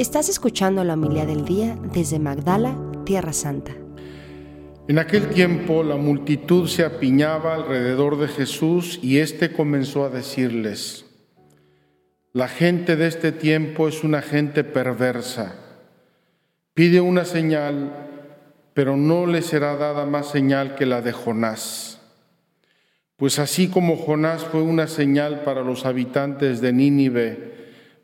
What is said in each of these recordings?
Estás escuchando la humildad del día desde Magdala, Tierra Santa. En aquel tiempo la multitud se apiñaba alrededor de Jesús y éste comenzó a decirles, la gente de este tiempo es una gente perversa. Pide una señal, pero no le será dada más señal que la de Jonás. Pues así como Jonás fue una señal para los habitantes de Nínive,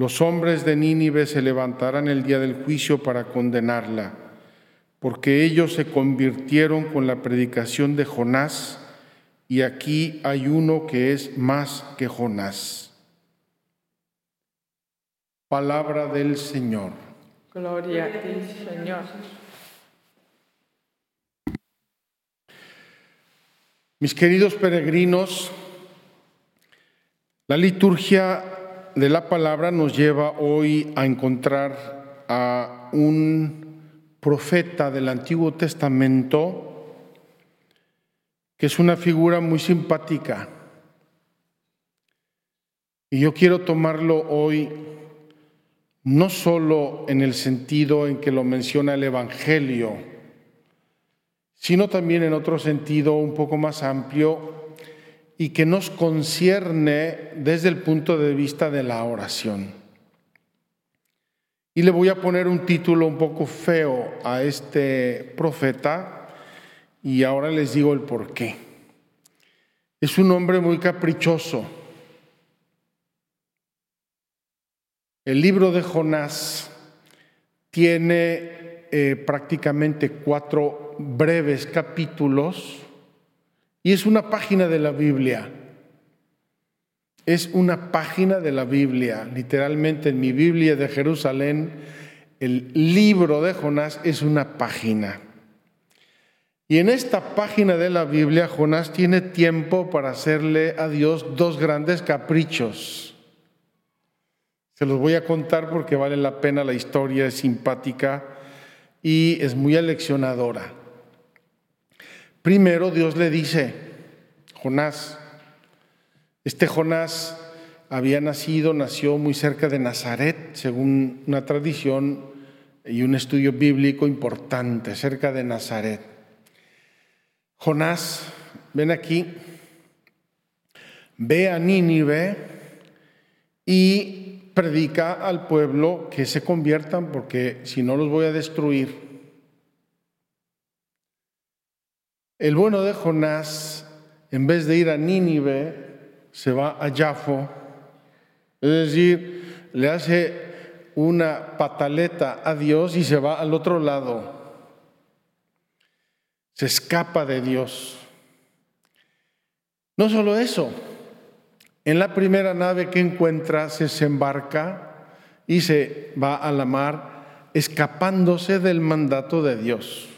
los hombres de Nínive se levantarán el día del juicio para condenarla porque ellos se convirtieron con la predicación de Jonás, y aquí hay uno que es más que Jonás. Palabra del Señor. Gloria a ti, Señor. Mis queridos peregrinos, la liturgia de la palabra nos lleva hoy a encontrar a un profeta del Antiguo Testamento, que es una figura muy simpática. Y yo quiero tomarlo hoy no solo en el sentido en que lo menciona el Evangelio, sino también en otro sentido un poco más amplio y que nos concierne desde el punto de vista de la oración. Y le voy a poner un título un poco feo a este profeta y ahora les digo el por qué. Es un hombre muy caprichoso. El libro de Jonás tiene eh, prácticamente cuatro breves capítulos y es una página de la Biblia es una página de la Biblia. Literalmente en mi Biblia de Jerusalén, el libro de Jonás es una página. Y en esta página de la Biblia, Jonás tiene tiempo para hacerle a Dios dos grandes caprichos. Se los voy a contar porque vale la pena, la historia es simpática y es muy aleccionadora. Primero Dios le dice, Jonás, este Jonás había nacido, nació muy cerca de Nazaret, según una tradición y un estudio bíblico importante, cerca de Nazaret. Jonás, ven aquí, ve a Nínive y predica al pueblo que se conviertan porque si no los voy a destruir. El bueno de Jonás, en vez de ir a Nínive, se va a Jafo, es decir, le hace una pataleta a Dios y se va al otro lado. Se escapa de Dios. No solo eso, en la primera nave que encuentra se desembarca y se va a la mar escapándose del mandato de Dios.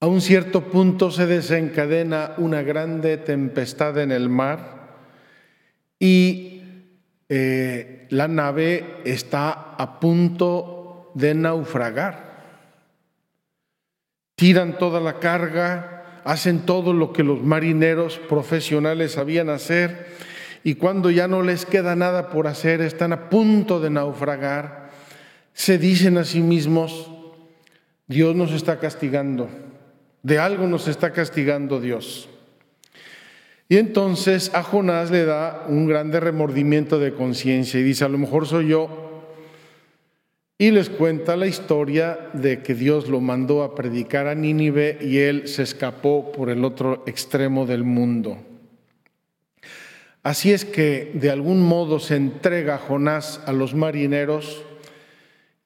A un cierto punto se desencadena una grande tempestad en el mar y eh, la nave está a punto de naufragar. Tiran toda la carga, hacen todo lo que los marineros profesionales sabían hacer y cuando ya no les queda nada por hacer, están a punto de naufragar, se dicen a sí mismos, Dios nos está castigando de algo nos está castigando Dios. Y entonces a Jonás le da un grande remordimiento de conciencia y dice, a lo mejor soy yo. Y les cuenta la historia de que Dios lo mandó a predicar a Nínive y él se escapó por el otro extremo del mundo. Así es que de algún modo se entrega Jonás a los marineros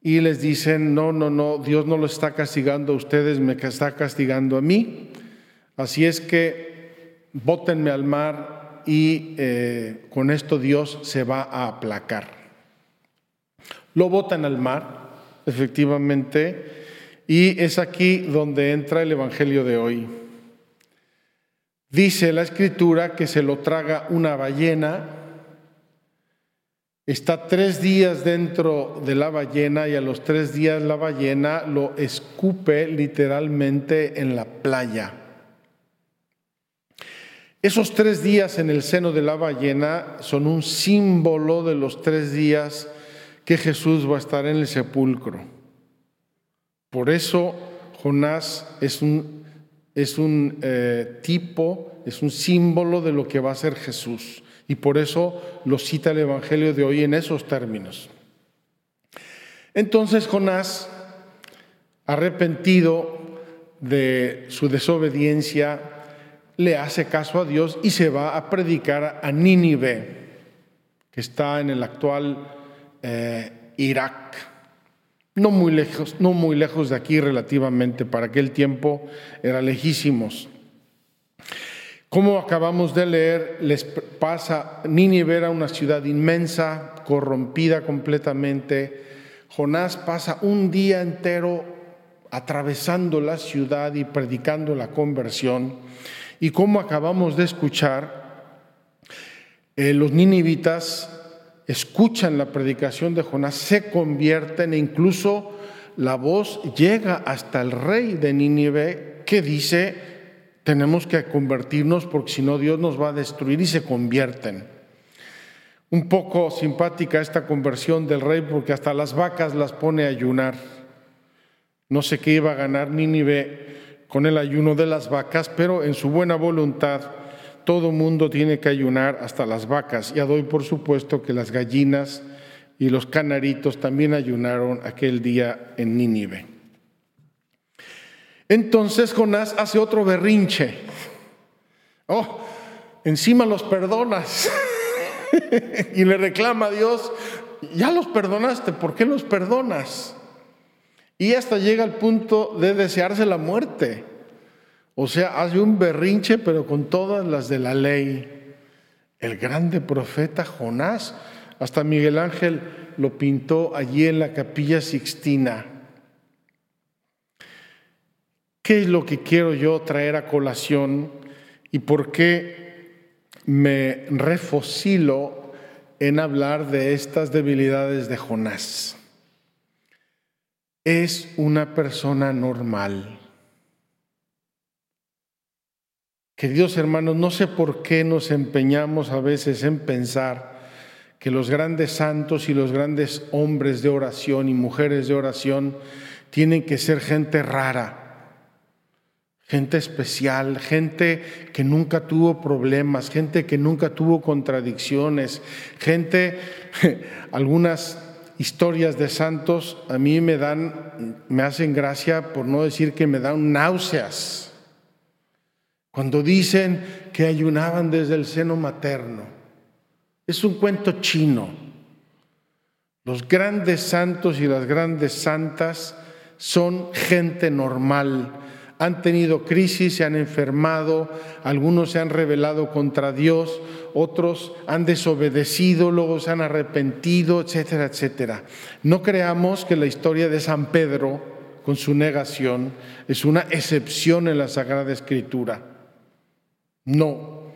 y les dicen, no, no, no, Dios no lo está castigando a ustedes, me está castigando a mí. Así es que bótenme al mar y eh, con esto Dios se va a aplacar. Lo botan al mar, efectivamente, y es aquí donde entra el Evangelio de hoy. Dice la escritura que se lo traga una ballena, está tres días dentro de la ballena y a los tres días la ballena lo escupe literalmente en la playa. Esos tres días en el seno de la ballena son un símbolo de los tres días que Jesús va a estar en el sepulcro. Por eso Jonás es un, es un eh, tipo, es un símbolo de lo que va a ser Jesús. Y por eso lo cita el Evangelio de hoy en esos términos. Entonces Jonás, arrepentido de su desobediencia, le hace caso a Dios y se va a predicar a Nínive, que está en el actual eh, Irak. No muy, lejos, no muy lejos de aquí relativamente, para aquel tiempo era lejísimos. Como acabamos de leer, les pasa, Nínive era una ciudad inmensa, corrompida completamente. Jonás pasa un día entero atravesando la ciudad y predicando la conversión. Y como acabamos de escuchar, eh, los ninivitas escuchan la predicación de Jonás, se convierten e incluso la voz llega hasta el rey de Nínive que dice, tenemos que convertirnos porque si no Dios nos va a destruir y se convierten. Un poco simpática esta conversión del rey porque hasta las vacas las pone a ayunar. No sé qué iba a ganar Nínive con el ayuno de las vacas, pero en su buena voluntad todo mundo tiene que ayunar hasta las vacas. Ya doy por supuesto que las gallinas y los canaritos también ayunaron aquel día en Nínive. Entonces Jonás hace otro berrinche. Oh, encima los perdonas. y le reclama a Dios, ya los perdonaste, ¿por qué los perdonas? Y hasta llega al punto de desearse la muerte. O sea, hace un berrinche, pero con todas las de la ley. El grande profeta Jonás, hasta Miguel Ángel lo pintó allí en la capilla Sixtina. ¿Qué es lo que quiero yo traer a colación y por qué me refocilo en hablar de estas debilidades de Jonás? es una persona normal. Queridos hermanos, no sé por qué nos empeñamos a veces en pensar que los grandes santos y los grandes hombres de oración y mujeres de oración tienen que ser gente rara, gente especial, gente que nunca tuvo problemas, gente que nunca tuvo contradicciones, gente, algunas historias de santos a mí me dan, me hacen gracia, por no decir que me dan náuseas. Cuando dicen que ayunaban desde el seno materno, es un cuento chino. Los grandes santos y las grandes santas son gente normal, han tenido crisis, se han enfermado, algunos se han rebelado contra Dios, otros han desobedecido, luego se han arrepentido, etcétera, etcétera. No creamos que la historia de San Pedro, con su negación, es una excepción en la Sagrada Escritura. No,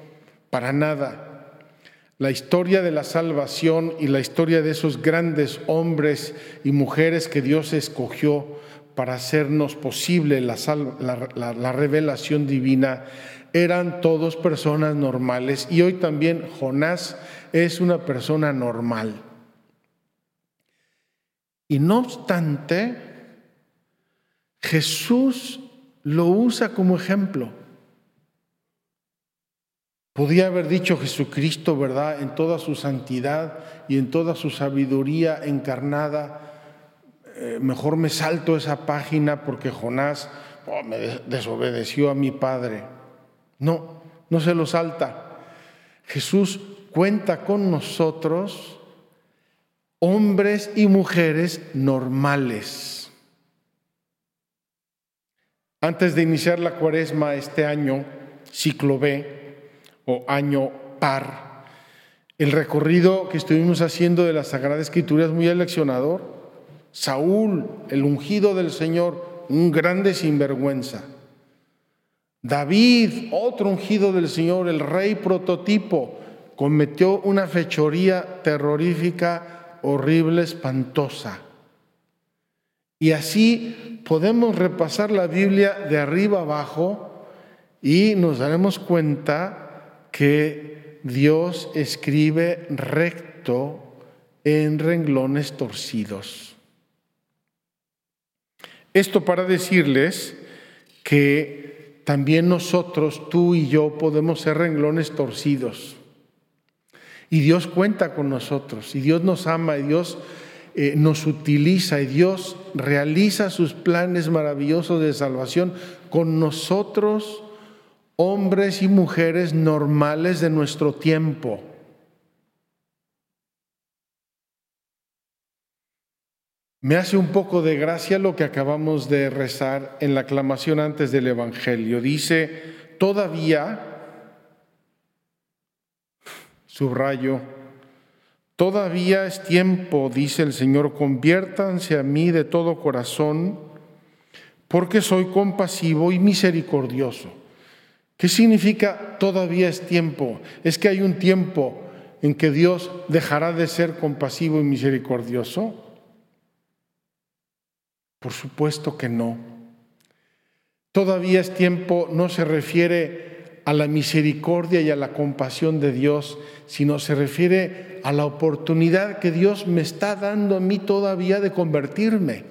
para nada. La historia de la salvación y la historia de esos grandes hombres y mujeres que Dios escogió para hacernos posible la, revelación divina, eran todos personas normales y hoy también Jonás es una persona normal. Y no obstante, Jesús lo usa como ejemplo. Podía haber dicho Jesucristo, ¿verdad? En toda su santidad y en toda su sabiduría encarnada, eh, mejor me salto esa página porque Jonás oh, me desobedeció a mi padre. No, no se lo salta. Jesús cuenta con nosotros hombres y mujeres normales. Antes de iniciar la cuaresma este año, ciclo B o año par, El recorrido que estuvimos haciendo de la Sagrada Escritura es muy eleccionador. Saúl, el ungido del Señor, un grande sinvergüenza. David, otro ungido del Señor, el rey prototipo, cometió una fechoría terrorífica, horrible, espantosa. Y así podemos repasar la Biblia de arriba abajo y nos daremos cuenta que Dios escribe recto en renglones torcidos. Esto para decirles que también nosotros, tú y yo, podemos ser renglones torcidos. Y Dios cuenta con nosotros, y Dios nos ama, y Dios eh, nos utiliza, y Dios realiza sus planes maravillosos de salvación con nosotros, hombres y mujeres normales de nuestro tiempo. Me hace un poco de gracia lo que acabamos de rezar en la aclamación antes del Evangelio. Dice, todavía Subrayo, todavía es tiempo, dice el Señor, conviértanse a mí de todo corazón, porque soy compasivo y misericordioso. ¿Qué significa todavía es tiempo? Es que hay un tiempo en que Dios dejará de ser compasivo y misericordioso. Por supuesto que no. Todavía es tiempo no se refiere a la misericordia y a la compasión de Dios, sino se refiere a la oportunidad que Dios me está dando a mí todavía de convertirme.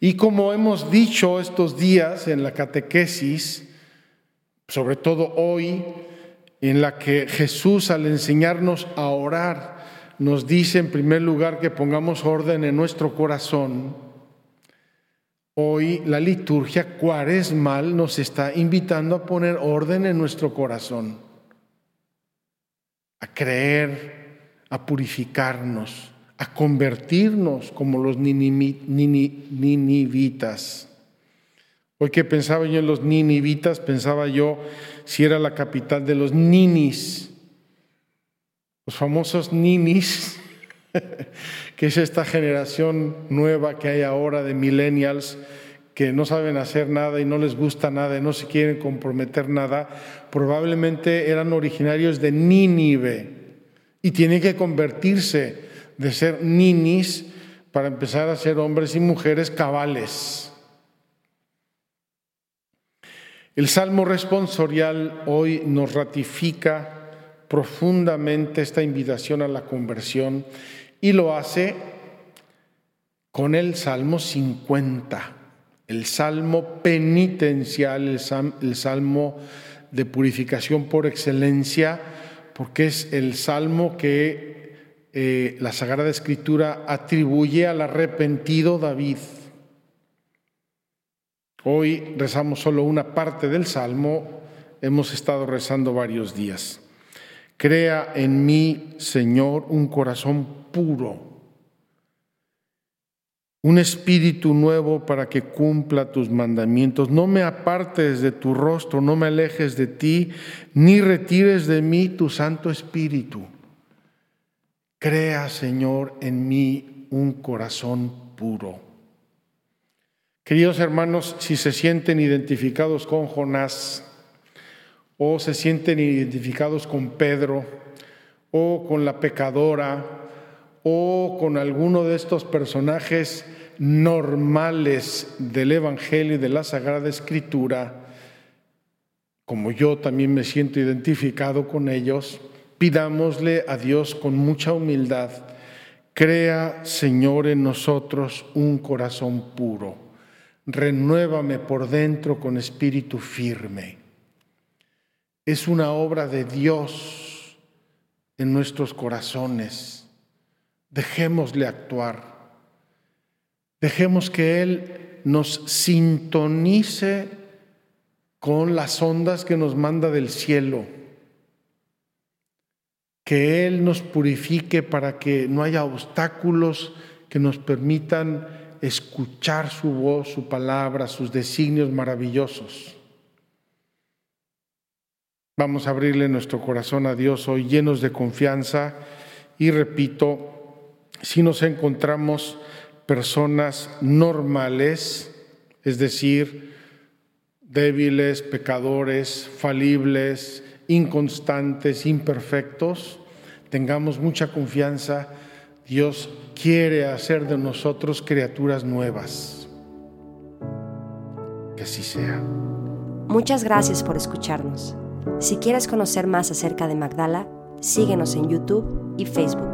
Y como hemos dicho estos días en la catequesis, sobre todo hoy, en la que Jesús al enseñarnos a orar nos dice en primer lugar que pongamos orden en nuestro corazón, Hoy la liturgia cuaresmal nos está invitando a poner orden en nuestro corazón, a creer, a purificarnos, a convertirnos como los ninivitas. Hoy que pensaba yo en los ninivitas, pensaba yo si era la capital de los ninis, los famosos ninis que es esta generación nueva que hay ahora de millennials que no saben hacer nada y no les gusta nada y no se quieren comprometer nada, probablemente eran originarios de Nínive y tienen que convertirse de ser ninis para empezar a ser hombres y mujeres cabales. El Salmo responsorial hoy nos ratifica profundamente esta invitación a la conversión y lo hace con el Salmo 50, el Salmo penitencial, el, Salmo de purificación por excelencia, porque es el Salmo que eh, la Sagrada Escritura atribuye al arrepentido David. Hoy rezamos solo una parte del Salmo, hemos estado rezando varios días. Crea en mí, Señor, un corazón puro, un espíritu nuevo para que cumpla tus mandamientos. No me apartes de tu rostro, no me alejes de ti, ni retires de mí tu Santo Espíritu. Crea, Señor, en mí un corazón puro. Queridos hermanos, si se sienten identificados con Jonás, o se sienten identificados con Pedro o con la pecadora o con alguno de estos personajes normales del Evangelio y de la Sagrada Escritura, como yo también me siento identificado con ellos, pidámosle a Dios con mucha humildad, crea Señor en nosotros un corazón puro, renuévame por dentro con espíritu firme es una obra de Dios en nuestros corazones. Dejémosle actuar. Dejemos que Él nos sintonice con las ondas que nos manda del cielo. Que Él nos purifique para que no haya obstáculos que nos permitan escuchar su voz, su palabra, sus designios maravillosos. Vamos a abrirle nuestro corazón a Dios hoy llenos de confianza y repito, si nos encontramos personas normales, es decir, débiles, pecadores, falibles, inconstantes, imperfectos, tengamos mucha confianza. Dios quiere hacer de nosotros criaturas nuevas. Que así sea. Muchas gracias por escucharnos. Si quieres conocer más acerca de Magdala, síguenos en YouTube y Facebook.